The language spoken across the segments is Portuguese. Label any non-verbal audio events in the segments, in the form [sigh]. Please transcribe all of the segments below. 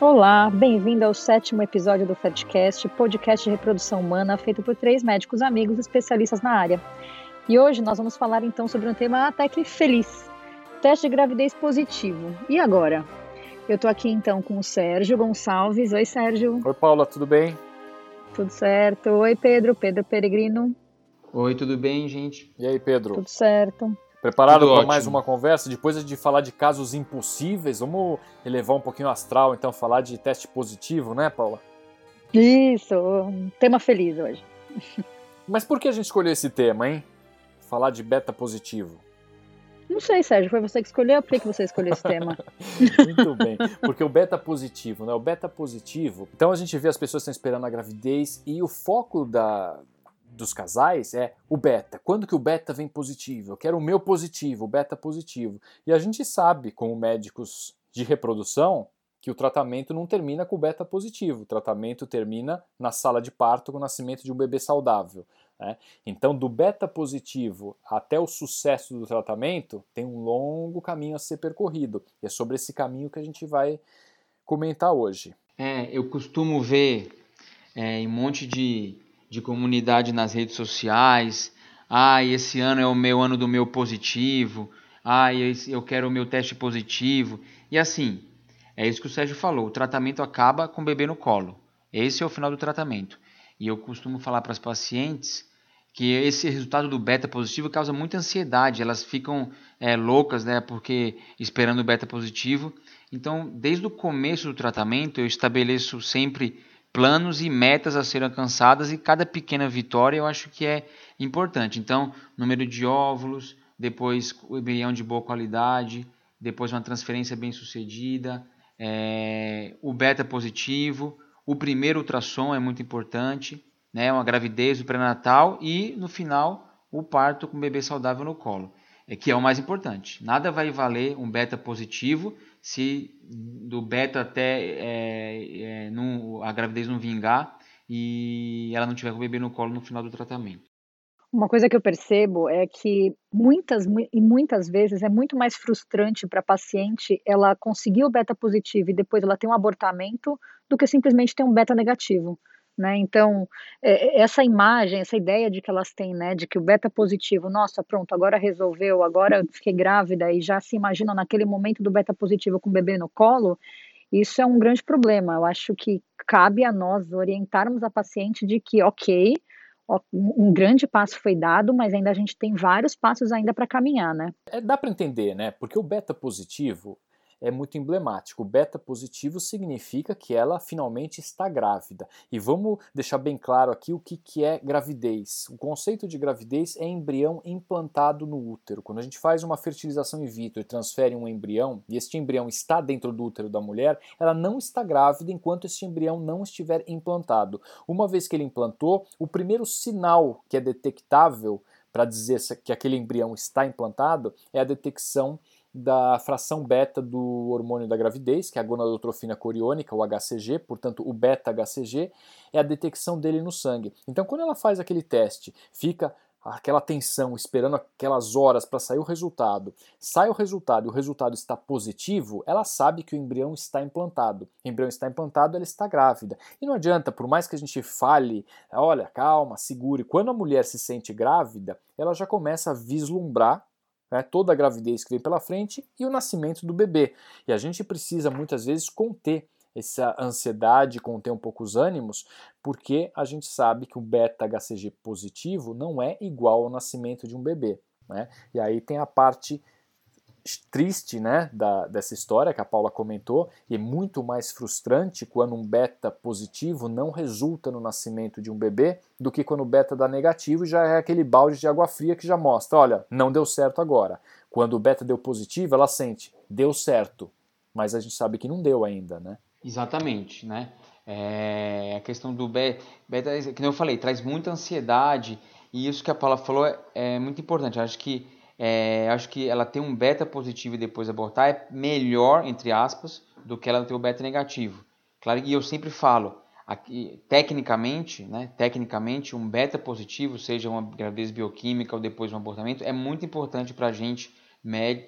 Olá, bem-vindo ao sétimo episódio do Fedcast, podcast de reprodução humana feito por três médicos amigos especialistas na área. E hoje nós vamos falar então sobre um tema até que feliz: teste de gravidez positivo. E agora? Eu tô aqui então com o Sérgio Gonçalves. Oi, Sérgio. Oi, Paula, tudo bem? Tudo certo. Oi, Pedro. Pedro Peregrino. Oi, tudo bem, gente? E aí, Pedro? Tudo certo. Preparado para mais uma conversa? Depois de falar de casos impossíveis, vamos elevar um pouquinho o astral, então, falar de teste positivo, né, Paula? Isso, um tema feliz hoje. Mas por que a gente escolheu esse tema, hein? Falar de beta positivo. Não sei, Sérgio, foi você que escolheu, por que você escolheu esse tema? [laughs] Muito bem, porque o beta positivo, né? O beta positivo. Então a gente vê as pessoas que estão esperando a gravidez e o foco da, dos casais é o beta. Quando que o beta vem positivo? Eu quero o meu positivo, o beta positivo. E a gente sabe, como médicos de reprodução, que o tratamento não termina com o beta positivo. O tratamento termina na sala de parto com o nascimento de um bebê saudável. Né? Então, do beta positivo até o sucesso do tratamento, tem um longo caminho a ser percorrido. E é sobre esse caminho que a gente vai comentar hoje. É, eu costumo ver é, em um monte de de comunidade nas redes sociais. Ah, esse ano é o meu ano do meu positivo. Ah, eu quero o meu teste positivo. E assim, é isso que o Sérgio falou. O tratamento acaba com o bebê no colo. Esse é o final do tratamento. E eu costumo falar para as pacientes que esse resultado do beta positivo causa muita ansiedade. Elas ficam é, loucas, né? Porque esperando o beta positivo. Então, desde o começo do tratamento, eu estabeleço sempre planos e metas a serem alcançadas e cada pequena vitória eu acho que é importante. Então, número de óvulos, depois o embrião de boa qualidade, depois uma transferência bem sucedida, é, o beta positivo, o primeiro ultrassom é muito importante, né, uma gravidez, o pré-natal e no final o parto com o bebê saudável no colo, é, que é o mais importante. Nada vai valer um beta positivo se do beta até é, é, não, a gravidez não vingar e ela não tiver com o bebê no colo no final do tratamento. Uma coisa que eu percebo é que muitas e muitas vezes é muito mais frustrante para a paciente ela conseguir o beta positivo e depois ela ter um abortamento do que simplesmente ter um beta negativo. Né? Então, é, é, essa imagem, essa ideia de que elas têm, né, de que o beta positivo, nossa, pronto, agora resolveu, agora fiquei grávida e já se imaginam naquele momento do beta positivo com o bebê no colo, isso é um grande problema. Eu acho que cabe a nós orientarmos a paciente de que, ok, um grande passo foi dado, mas ainda a gente tem vários passos ainda para caminhar, né? É, dá para entender, né? Porque o beta positivo é muito emblemático. Beta positivo significa que ela finalmente está grávida. E vamos deixar bem claro aqui o que, que é gravidez. O conceito de gravidez é embrião implantado no útero. Quando a gente faz uma fertilização in vitro e transfere um embrião, e este embrião está dentro do útero da mulher, ela não está grávida enquanto este embrião não estiver implantado. Uma vez que ele implantou, o primeiro sinal que é detectável para dizer que aquele embrião está implantado é a detecção da fração beta do hormônio da gravidez, que é a gonadotrofina coriônica, o HCG, portanto o beta-HCG, é a detecção dele no sangue. Então quando ela faz aquele teste, fica aquela tensão, esperando aquelas horas para sair o resultado, sai o resultado e o resultado está positivo, ela sabe que o embrião está implantado. O embrião está implantado, ela está grávida. E não adianta, por mais que a gente fale, olha, calma, segure, quando a mulher se sente grávida, ela já começa a vislumbrar né, toda a gravidez que vem pela frente e o nascimento do bebê. E a gente precisa muitas vezes conter essa ansiedade, conter um pouco os ânimos, porque a gente sabe que o beta-HCG positivo não é igual ao nascimento de um bebê. Né? E aí tem a parte triste né, da, dessa história que a Paula comentou, e é muito mais frustrante quando um beta positivo não resulta no nascimento de um bebê do que quando o beta dá negativo e já é aquele balde de água fria que já mostra, olha, não deu certo agora. Quando o beta deu positivo, ela sente, deu certo, mas a gente sabe que não deu ainda, né? Exatamente, né? É, a questão do beta, beta, eu falei, traz muita ansiedade, e isso que a Paula falou é, é muito importante. Eu acho que é, acho que ela ter um beta positivo e depois abortar é melhor, entre aspas, do que ela ter o beta negativo. Claro, e eu sempre falo, aqui, tecnicamente, né, tecnicamente, um beta positivo, seja uma gravidez bioquímica ou depois um abortamento, é muito importante para a gente,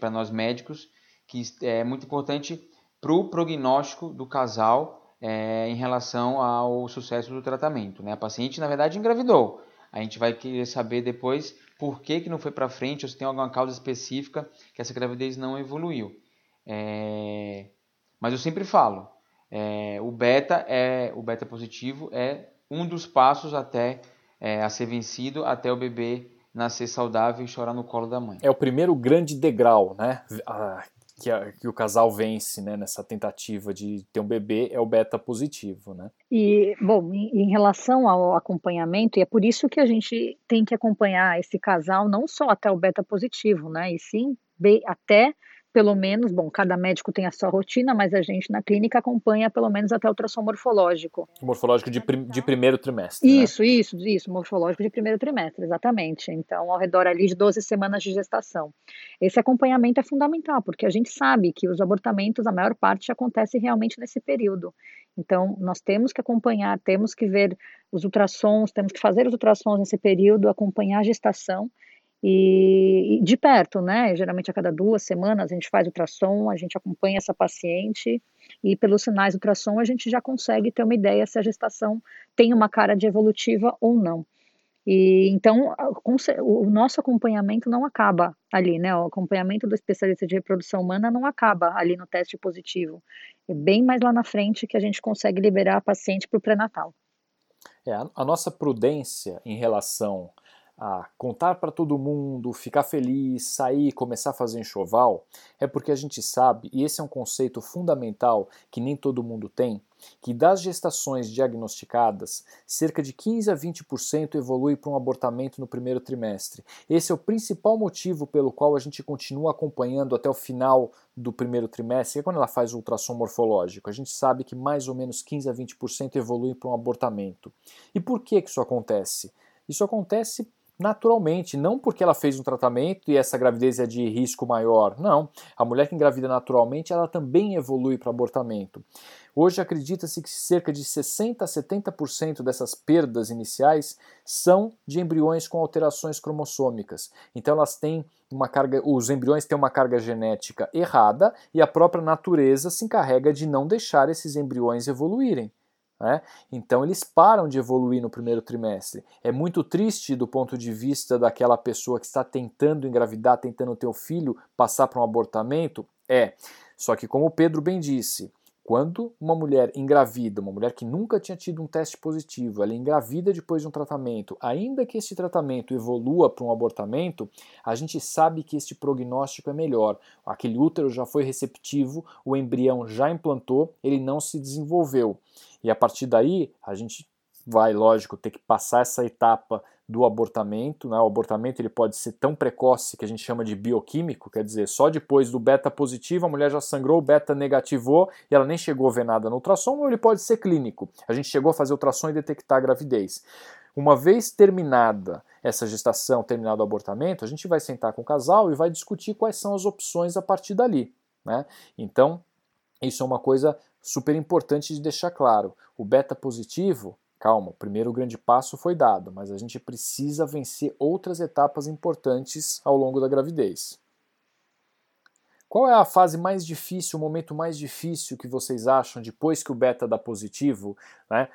para nós médicos, que é muito importante para o prognóstico do casal é, em relação ao sucesso do tratamento. Né? A paciente, na verdade, engravidou. A gente vai querer saber depois por que, que não foi para frente ou se tem alguma causa específica que essa gravidez não evoluiu. É... Mas eu sempre falo, é, o beta é o beta positivo é um dos passos até é, a ser vencido até o bebê nascer saudável e chorar no colo da mãe. É o primeiro grande degrau, né? Que, a, que, o casal vence né, nessa tentativa de ter um bebê é o beta positivo, né? E, bom, em, em, relação ao acompanhamento, e é por isso que a gente tem que acompanhar esse casal não só até o beta positivo, né? E sim até pelo menos, bom, cada médico tem a sua rotina, mas a gente na clínica acompanha pelo menos até o ultrassom morfológico. Morfológico de, prim, de primeiro trimestre. Isso, né? isso, isso, morfológico de primeiro trimestre, exatamente. Então, ao redor ali de 12 semanas de gestação. Esse acompanhamento é fundamental, porque a gente sabe que os abortamentos, a maior parte, acontece realmente nesse período. Então, nós temos que acompanhar, temos que ver os ultrassons, temos que fazer os ultrassons nesse período, acompanhar a gestação e, e, de perto, né? Geralmente a cada duas semanas a gente faz ultrassom, a gente acompanha essa paciente e pelos sinais do ultrassom a gente já consegue ter uma ideia se a gestação tem uma cara de evolutiva ou não. E então o nosso acompanhamento não acaba ali, né? O acompanhamento do especialista de reprodução humana não acaba ali no teste positivo. É bem mais lá na frente que a gente consegue liberar a paciente para o pré-natal. É, a nossa prudência em relação a contar para todo mundo, ficar feliz, sair, começar a fazer enxoval, é porque a gente sabe, e esse é um conceito fundamental que nem todo mundo tem, que das gestações diagnosticadas, cerca de 15 a 20% evolui para um abortamento no primeiro trimestre. Esse é o principal motivo pelo qual a gente continua acompanhando até o final do primeiro trimestre, que é quando ela faz o ultrassom morfológico. A gente sabe que mais ou menos 15 a 20% evolui para um abortamento. E por que, que isso acontece? Isso acontece naturalmente, não porque ela fez um tratamento e essa gravidez é de risco maior. Não, a mulher que engravida naturalmente, ela também evolui para abortamento. Hoje acredita-se que cerca de 60 a 70% dessas perdas iniciais são de embriões com alterações cromossômicas. Então elas têm uma carga, os embriões têm uma carga genética errada e a própria natureza se encarrega de não deixar esses embriões evoluírem. Né? Então eles param de evoluir no primeiro trimestre. É muito triste do ponto de vista daquela pessoa que está tentando engravidar, tentando ter um filho, passar para um abortamento? É. Só que, como Pedro bem disse, quando uma mulher engravida, uma mulher que nunca tinha tido um teste positivo, ela engravida depois de um tratamento, ainda que esse tratamento evolua para um abortamento, a gente sabe que este prognóstico é melhor. Aquele útero já foi receptivo, o embrião já implantou, ele não se desenvolveu. E a partir daí, a gente vai, lógico, ter que passar essa etapa do abortamento. Né? O abortamento ele pode ser tão precoce que a gente chama de bioquímico, quer dizer, só depois do beta positivo a mulher já sangrou, o beta negativou e ela nem chegou a ver nada no ultrassom, ou ele pode ser clínico. A gente chegou a fazer ultrassom e detectar a gravidez. Uma vez terminada essa gestação, terminado o abortamento, a gente vai sentar com o casal e vai discutir quais são as opções a partir dali. Né? Então, isso é uma coisa super importante de deixar claro. O beta positivo Calma, o primeiro grande passo foi dado, mas a gente precisa vencer outras etapas importantes ao longo da gravidez. Qual é a fase mais difícil, o momento mais difícil que vocês acham depois que o beta dá positivo? Né?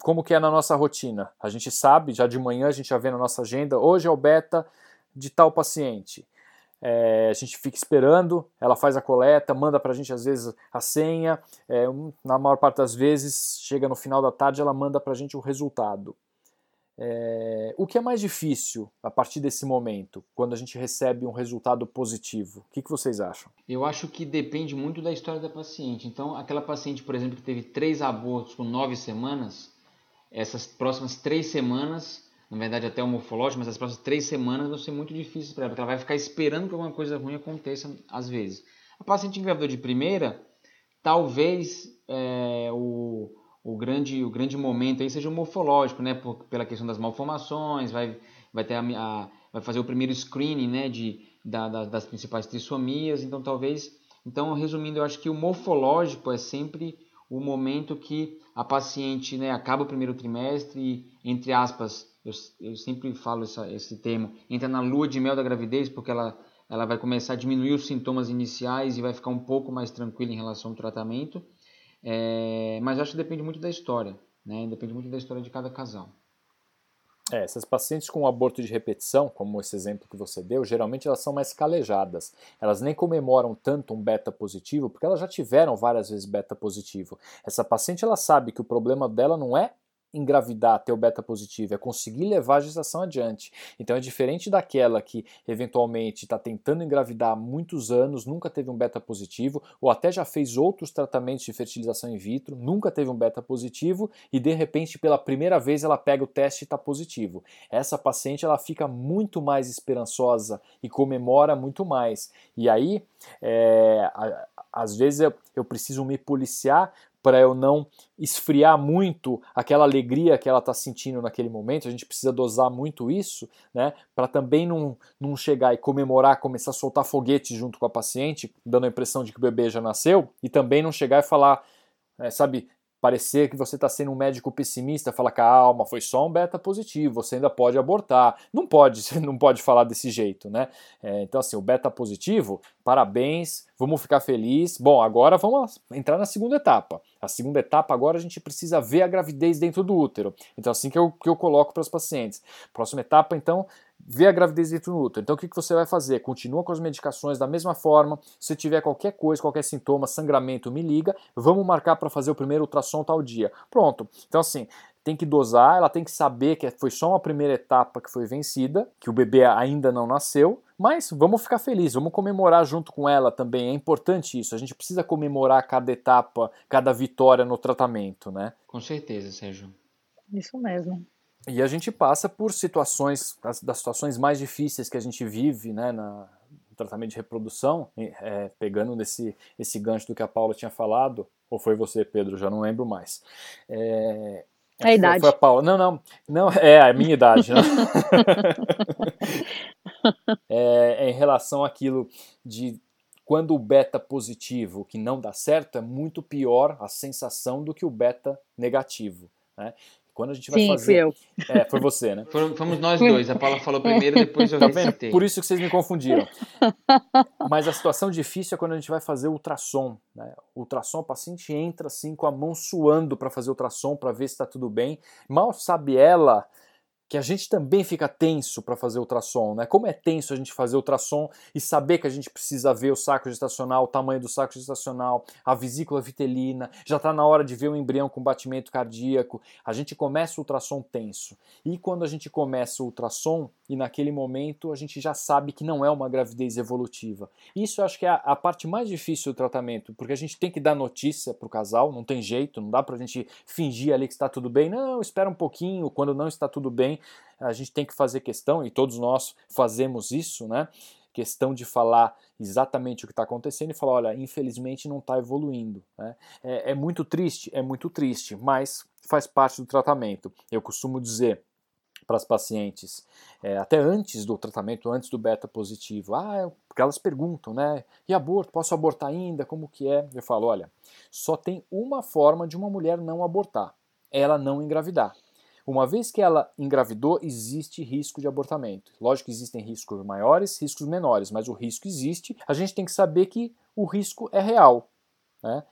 Como que é na nossa rotina? A gente sabe, já de manhã a gente já vê na nossa agenda, hoje é o beta de tal paciente. É, a gente fica esperando, ela faz a coleta, manda para a gente às vezes a senha, é, na maior parte das vezes, chega no final da tarde, ela manda para a gente o resultado. É, o que é mais difícil a partir desse momento, quando a gente recebe um resultado positivo? O que, que vocês acham? Eu acho que depende muito da história da paciente. Então, aquela paciente, por exemplo, que teve três abortos com nove semanas, essas próximas três semanas na verdade até o morfológico, mas as próximas três semanas vão ser muito difíceis para ela, porque ela vai ficar esperando que alguma coisa ruim aconteça às vezes. A paciente engravidou de primeira, talvez é, o, o, grande, o grande momento aí seja o morfológico, né, por, pela questão das malformações, vai, vai, ter a, a, vai fazer o primeiro screening né, de, da, da, das principais trissomias, então talvez... Então, resumindo, eu acho que o morfológico é sempre o momento que a paciente né, acaba o primeiro trimestre e, entre aspas, eu, eu sempre falo essa, esse termo, entra na lua de mel da gravidez, porque ela ela vai começar a diminuir os sintomas iniciais e vai ficar um pouco mais tranquila em relação ao tratamento. É, mas acho que depende muito da história, né? Depende muito da história de cada casal. É, essas pacientes com aborto de repetição, como esse exemplo que você deu, geralmente elas são mais calejadas. Elas nem comemoram tanto um beta positivo, porque elas já tiveram várias vezes beta positivo. Essa paciente ela sabe que o problema dela não é engravidar, ter o beta positivo, é conseguir levar a gestação adiante. Então é diferente daquela que eventualmente está tentando engravidar há muitos anos, nunca teve um beta positivo, ou até já fez outros tratamentos de fertilização in vitro, nunca teve um beta positivo e de repente pela primeira vez ela pega o teste e está positivo. Essa paciente ela fica muito mais esperançosa e comemora muito mais. E aí, é, às vezes eu, eu preciso me policiar para eu não esfriar muito aquela alegria que ela está sentindo naquele momento. A gente precisa dosar muito isso, né? Para também não, não chegar e comemorar, começar a soltar foguete junto com a paciente, dando a impressão de que o bebê já nasceu, e também não chegar e falar, é, sabe, parecer que você está sendo um médico pessimista, fala calma, foi só um beta positivo, você ainda pode abortar. Não pode, [laughs] não pode falar desse jeito, né? É, então assim, o beta positivo, parabéns, vamos ficar felizes. Bom, agora vamos entrar na segunda etapa. A segunda etapa agora a gente precisa ver a gravidez dentro do útero. Então assim que eu, que eu coloco para os pacientes. Próxima etapa, então, vê a gravidez dentro do útero. Então o que, que você vai fazer? Continua com as medicações da mesma forma. Se tiver qualquer coisa, qualquer sintoma, sangramento, me liga. Vamos marcar para fazer o primeiro ultrassom tal dia. Pronto. Então assim, tem que dosar, ela tem que saber que foi só uma primeira etapa que foi vencida, que o bebê ainda não nasceu, mas vamos ficar felizes, vamos comemorar junto com ela também. É importante isso. A gente precisa comemorar cada etapa, cada vitória no tratamento, né? Com certeza, Sérgio. Isso mesmo. E a gente passa por situações, das, situações mais difíceis que a gente vive, né, na, no tratamento de reprodução, é, pegando nesse esse gancho do que a Paula tinha falado, ou foi você, Pedro, já não lembro mais. É, é a idade. Foi a Paula. Não, não, não, é a minha idade. Né? [laughs] é, é em relação àquilo de quando o beta positivo que não dá certo é muito pior a sensação do que o beta negativo. Né? Quando a gente vai Sim, fazer. Fui eu. É, foi você, né? Fomos nós dois. A Paula falou primeiro, depois eu tá recitei. Por isso que vocês me confundiram. Mas a situação difícil é quando a gente vai fazer ultrassom. Né? O ultrassom, o paciente entra assim com a mão suando para fazer ultrassom, para ver se está tudo bem. Mal sabe ela que a gente também fica tenso para fazer ultrassom, né? Como é tenso a gente fazer ultrassom e saber que a gente precisa ver o saco gestacional, o tamanho do saco gestacional, a vesícula vitelina, já está na hora de ver o embrião com batimento cardíaco. A gente começa o ultrassom tenso. E quando a gente começa o ultrassom, e naquele momento a gente já sabe que não é uma gravidez evolutiva. Isso eu acho que é a, parte mais difícil do tratamento, porque a gente tem que dar notícia para o casal, não tem jeito, não dá para a gente fingir ali que está tudo bem. Não, espera um pouquinho, quando não está tudo bem, a gente tem que fazer questão, e todos nós fazemos isso, né? Questão de falar exatamente o que está acontecendo e falar: olha, infelizmente não está evoluindo. Né? É, é muito triste, é muito triste, mas faz parte do tratamento. Eu costumo dizer para as pacientes, é, até antes do tratamento, antes do beta positivo. Ah, porque elas perguntam, né? E aborto, posso abortar ainda? Como que é? Eu falo, olha, só tem uma forma de uma mulher não abortar, ela não engravidar. Uma vez que ela engravidou, existe risco de abortamento. Lógico que existem riscos maiores, riscos menores, mas o risco existe. A gente tem que saber que o risco é real. Né?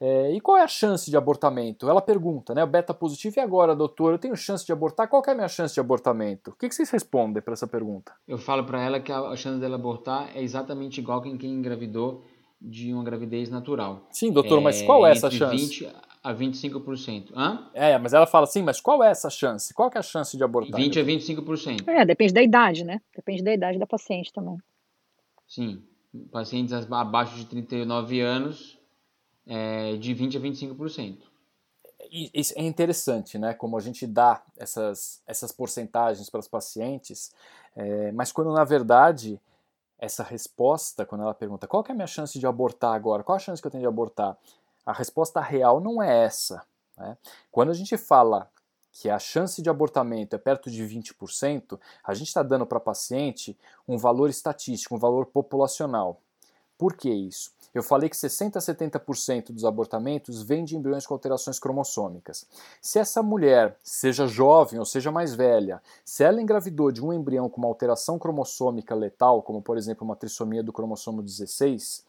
É, e qual é a chance de abortamento? Ela pergunta, né? O beta positivo, e agora, doutor? Eu tenho chance de abortar? Qual é a minha chance de abortamento? O que, que vocês respondem para essa pergunta? Eu falo para ela que a chance dela abortar é exatamente igual que quem engravidou de uma gravidez natural. Sim, doutor, é, mas qual é essa chance? 20 a 25%. Hã? É, mas ela fala assim, mas qual é essa chance? Qual é a chance de abortar? 20 a 25%. É, depende da idade, né? Depende da idade da paciente também. Sim. Pacientes abaixo de 39 anos, é, de 20 a 25%. Isso é interessante, né? Como a gente dá essas, essas porcentagens para os pacientes, é, mas quando na verdade essa resposta, quando ela pergunta qual é a minha chance de abortar agora, qual a chance que eu tenho de abortar, a resposta real não é essa. Né? Quando a gente fala que a chance de abortamento é perto de 20%, a gente está dando para paciente um valor estatístico, um valor populacional. Por que isso? Eu falei que 60 a 70% dos abortamentos vêm de embriões com alterações cromossômicas. Se essa mulher, seja jovem ou seja mais velha, se ela engravidou de um embrião com uma alteração cromossômica letal, como por exemplo uma trissomia do cromossomo 16,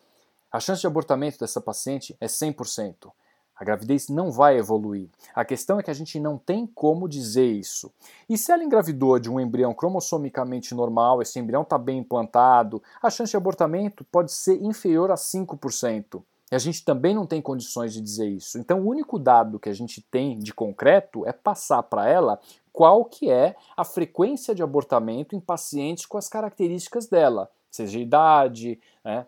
a chance de abortamento dessa paciente é 100%. A gravidez não vai evoluir. A questão é que a gente não tem como dizer isso. E se ela engravidou de um embrião cromossomicamente normal, esse embrião está bem implantado, a chance de abortamento pode ser inferior a 5%. E a gente também não tem condições de dizer isso. Então o único dado que a gente tem de concreto é passar para ela qual que é a frequência de abortamento em pacientes com as características dela, seja idade, né,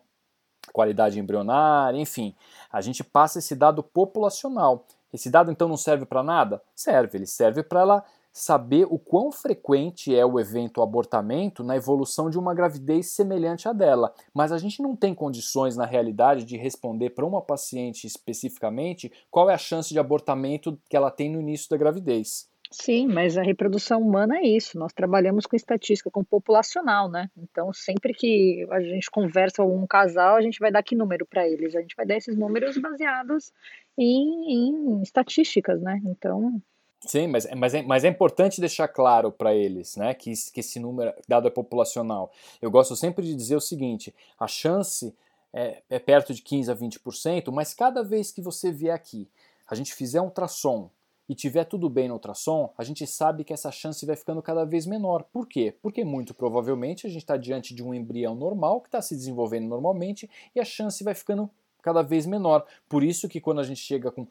qualidade embrionária, enfim. A gente passa esse dado populacional. Esse dado então não serve para nada? Serve, ele serve para ela saber o quão frequente é o evento abortamento na evolução de uma gravidez semelhante à dela. Mas a gente não tem condições, na realidade, de responder para uma paciente especificamente qual é a chance de abortamento que ela tem no início da gravidez. Sim, mas a reprodução humana é isso. Nós trabalhamos com estatística, com populacional, né? Então, sempre que a gente conversa com um casal, a gente vai dar que número para eles? A gente vai dar esses números baseados em, em estatísticas, né? Então. Sim, mas, mas, é, mas é importante deixar claro para eles né, que, que esse número dado é populacional. Eu gosto sempre de dizer o seguinte: a chance é, é perto de 15 a 20%, mas cada vez que você vier aqui, a gente fizer um ultrassom e tiver tudo bem no ultrassom, a gente sabe que essa chance vai ficando cada vez menor. Por quê? Porque muito provavelmente a gente está diante de um embrião normal que está se desenvolvendo normalmente e a chance vai ficando cada vez menor. Por isso que quando a gente chega com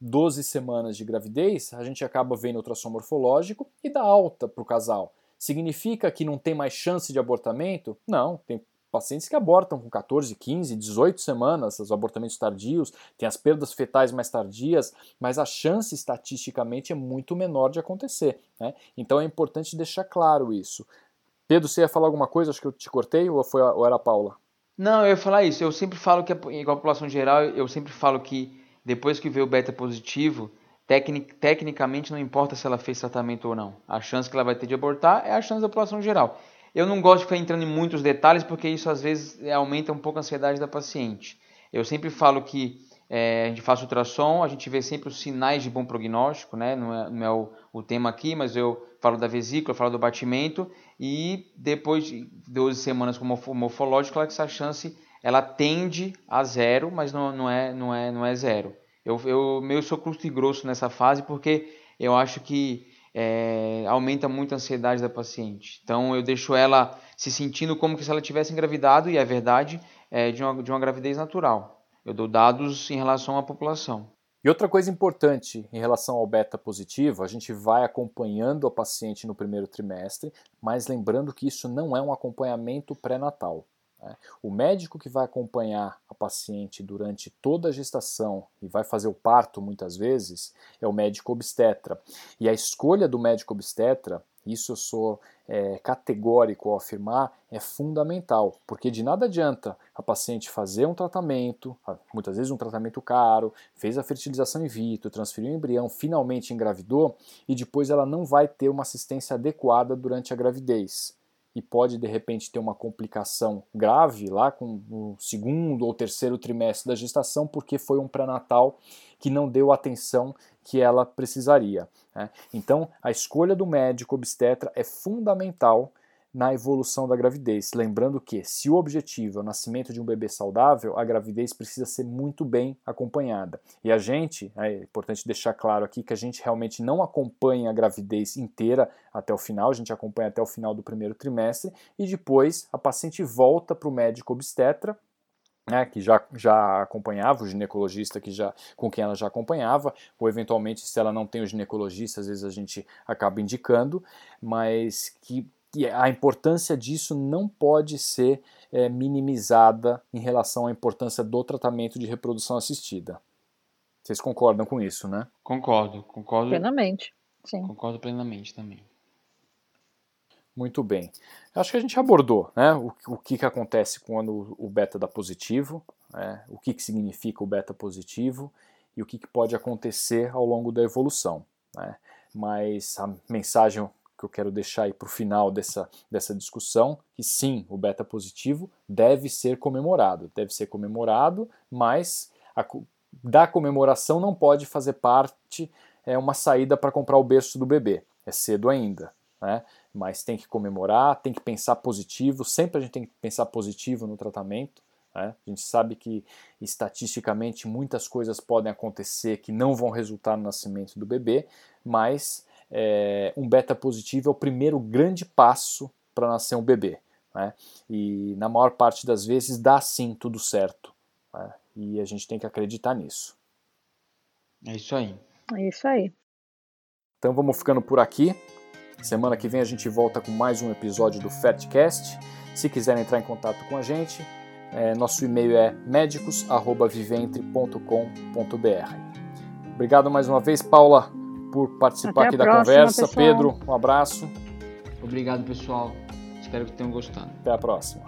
12 semanas de gravidez, a gente acaba vendo ultrassom morfológico e dá alta para o casal. Significa que não tem mais chance de abortamento? Não, tem pacientes que abortam com 14, 15, 18 semanas, os abortamentos tardios, tem as perdas fetais mais tardias, mas a chance estatisticamente é muito menor de acontecer. Né? Então é importante deixar claro isso. Pedro, você ia falar alguma coisa? Acho que eu te cortei ou, foi, ou era a Paula? Não, eu ia falar isso. Eu sempre falo que, em população geral, eu sempre falo que depois que veio o beta positivo, tecnic, tecnicamente não importa se ela fez tratamento ou não. A chance que ela vai ter de abortar é a chance da população geral. Eu não gosto de ficar entrando em muitos detalhes porque isso às vezes é, aumenta um pouco a ansiedade da paciente. Eu sempre falo que é, a gente faz ultrassom, a gente vê sempre os sinais de bom prognóstico, né? não é, não é o, o, tema aqui, mas eu falo da vesícula, falo do batimento e depois de 12 semanas com morfológico, essa chance ela tende a zero, mas não, não, é, não, é, não é zero. Eu, eu meio sou curto e grosso nessa fase porque eu acho que é, aumenta muito a ansiedade da paciente. Então eu deixo ela se sentindo como se ela tivesse engravidado, e é verdade, é, de, uma, de uma gravidez natural. Eu dou dados em relação à população. E outra coisa importante em relação ao beta positivo, a gente vai acompanhando a paciente no primeiro trimestre, mas lembrando que isso não é um acompanhamento pré-natal. Né? O médico que vai acompanhar a paciente durante toda a gestação e vai fazer o parto muitas vezes é o médico obstetra. E a escolha do médico obstetra, isso eu sou é, categórico ao afirmar, é fundamental, porque de nada adianta a paciente fazer um tratamento, muitas vezes um tratamento caro, fez a fertilização in vitro, transferiu o embrião, finalmente engravidou e depois ela não vai ter uma assistência adequada durante a gravidez e pode de repente ter uma complicação grave lá com o segundo ou terceiro trimestre da gestação porque foi um pré-natal que não deu a atenção que ela precisaria. Né? Então, a escolha do médico obstetra é fundamental na evolução da gravidez. Lembrando que, se o objetivo é o nascimento de um bebê saudável, a gravidez precisa ser muito bem acompanhada. E a gente, é importante deixar claro aqui que a gente realmente não acompanha a gravidez inteira até o final, a gente acompanha até o final do primeiro trimestre e depois a paciente volta para o médico obstetra né, que já, já acompanhava, o ginecologista que já, com quem ela já acompanhava, ou eventualmente, se ela não tem o ginecologista, às vezes a gente acaba indicando, mas que a importância disso não pode ser é, minimizada em relação à importância do tratamento de reprodução assistida. Vocês concordam com isso, né? Concordo, concordo. Plenamente, sim. Concordo plenamente também. Muito bem. Acho que a gente abordou né, o, o que, que acontece quando o beta dá positivo, né, o que, que significa o beta positivo e o que, que pode acontecer ao longo da evolução. Né. Mas a mensagem que eu quero deixar aí para o final dessa, dessa discussão, que sim, o beta positivo deve ser comemorado, deve ser comemorado, mas a, da comemoração não pode fazer parte é uma saída para comprar o berço do bebê. É cedo ainda, né? Mas tem que comemorar, tem que pensar positivo. Sempre a gente tem que pensar positivo no tratamento. Né? A gente sabe que estatisticamente muitas coisas podem acontecer que não vão resultar no nascimento do bebê, mas é, um beta positivo é o primeiro grande passo para nascer um bebê. Né? E na maior parte das vezes dá sim tudo certo. Né? E a gente tem que acreditar nisso. É isso aí. É isso aí. Então vamos ficando por aqui. Semana que vem a gente volta com mais um episódio do Fatcast. Se quiserem entrar em contato com a gente, é, nosso e-mail é médicos@viventre.com.br. Obrigado mais uma vez, Paula, por participar Até aqui da próxima, conversa. pessoal. Pedro, um abraço. Obrigado, pessoal. Espero que tenham gostado. Até a próxima.